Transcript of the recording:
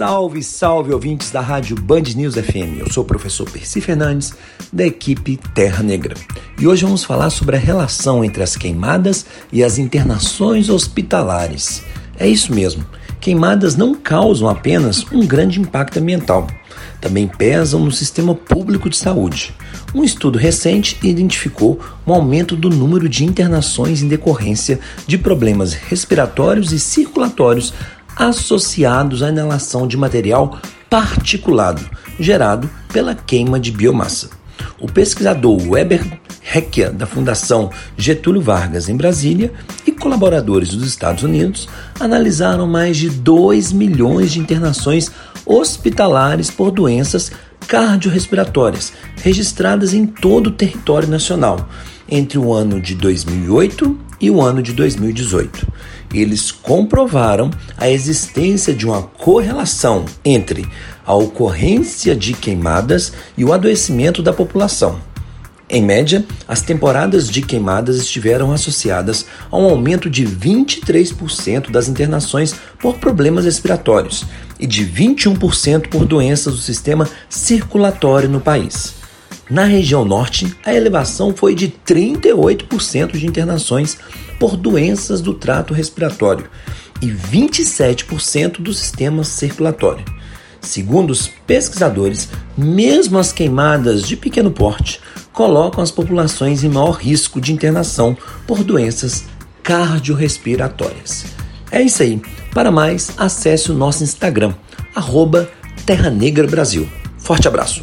Salve, salve ouvintes da Rádio Band News FM. Eu sou o professor Percy Fernandes, da equipe Terra Negra. E hoje vamos falar sobre a relação entre as queimadas e as internações hospitalares. É isso mesmo. Queimadas não causam apenas um grande impacto ambiental, também pesam no sistema público de saúde. Um estudo recente identificou um aumento do número de internações em decorrência de problemas respiratórios e circulatórios associados à inalação de material particulado gerado pela queima de biomassa. O pesquisador Weber Heckia, da Fundação Getúlio Vargas, em Brasília, e colaboradores dos Estados Unidos analisaram mais de 2 milhões de internações hospitalares por doenças cardiorrespiratórias registradas em todo o território nacional entre o ano de 2008 e o ano de 2018. Eles comprovaram a existência de uma correlação entre a ocorrência de queimadas e o adoecimento da população. Em média, as temporadas de queimadas estiveram associadas a um aumento de 23% das internações por problemas respiratórios e de 21% por doenças do sistema circulatório no país. Na região norte, a elevação foi de 38% de internações por doenças do trato respiratório e 27% do sistema circulatório. Segundo os pesquisadores, mesmo as queimadas de pequeno porte colocam as populações em maior risco de internação por doenças cardiorrespiratórias. É isso aí. Para mais, acesse o nosso Instagram, arroba Terra Negra Brasil. Forte abraço!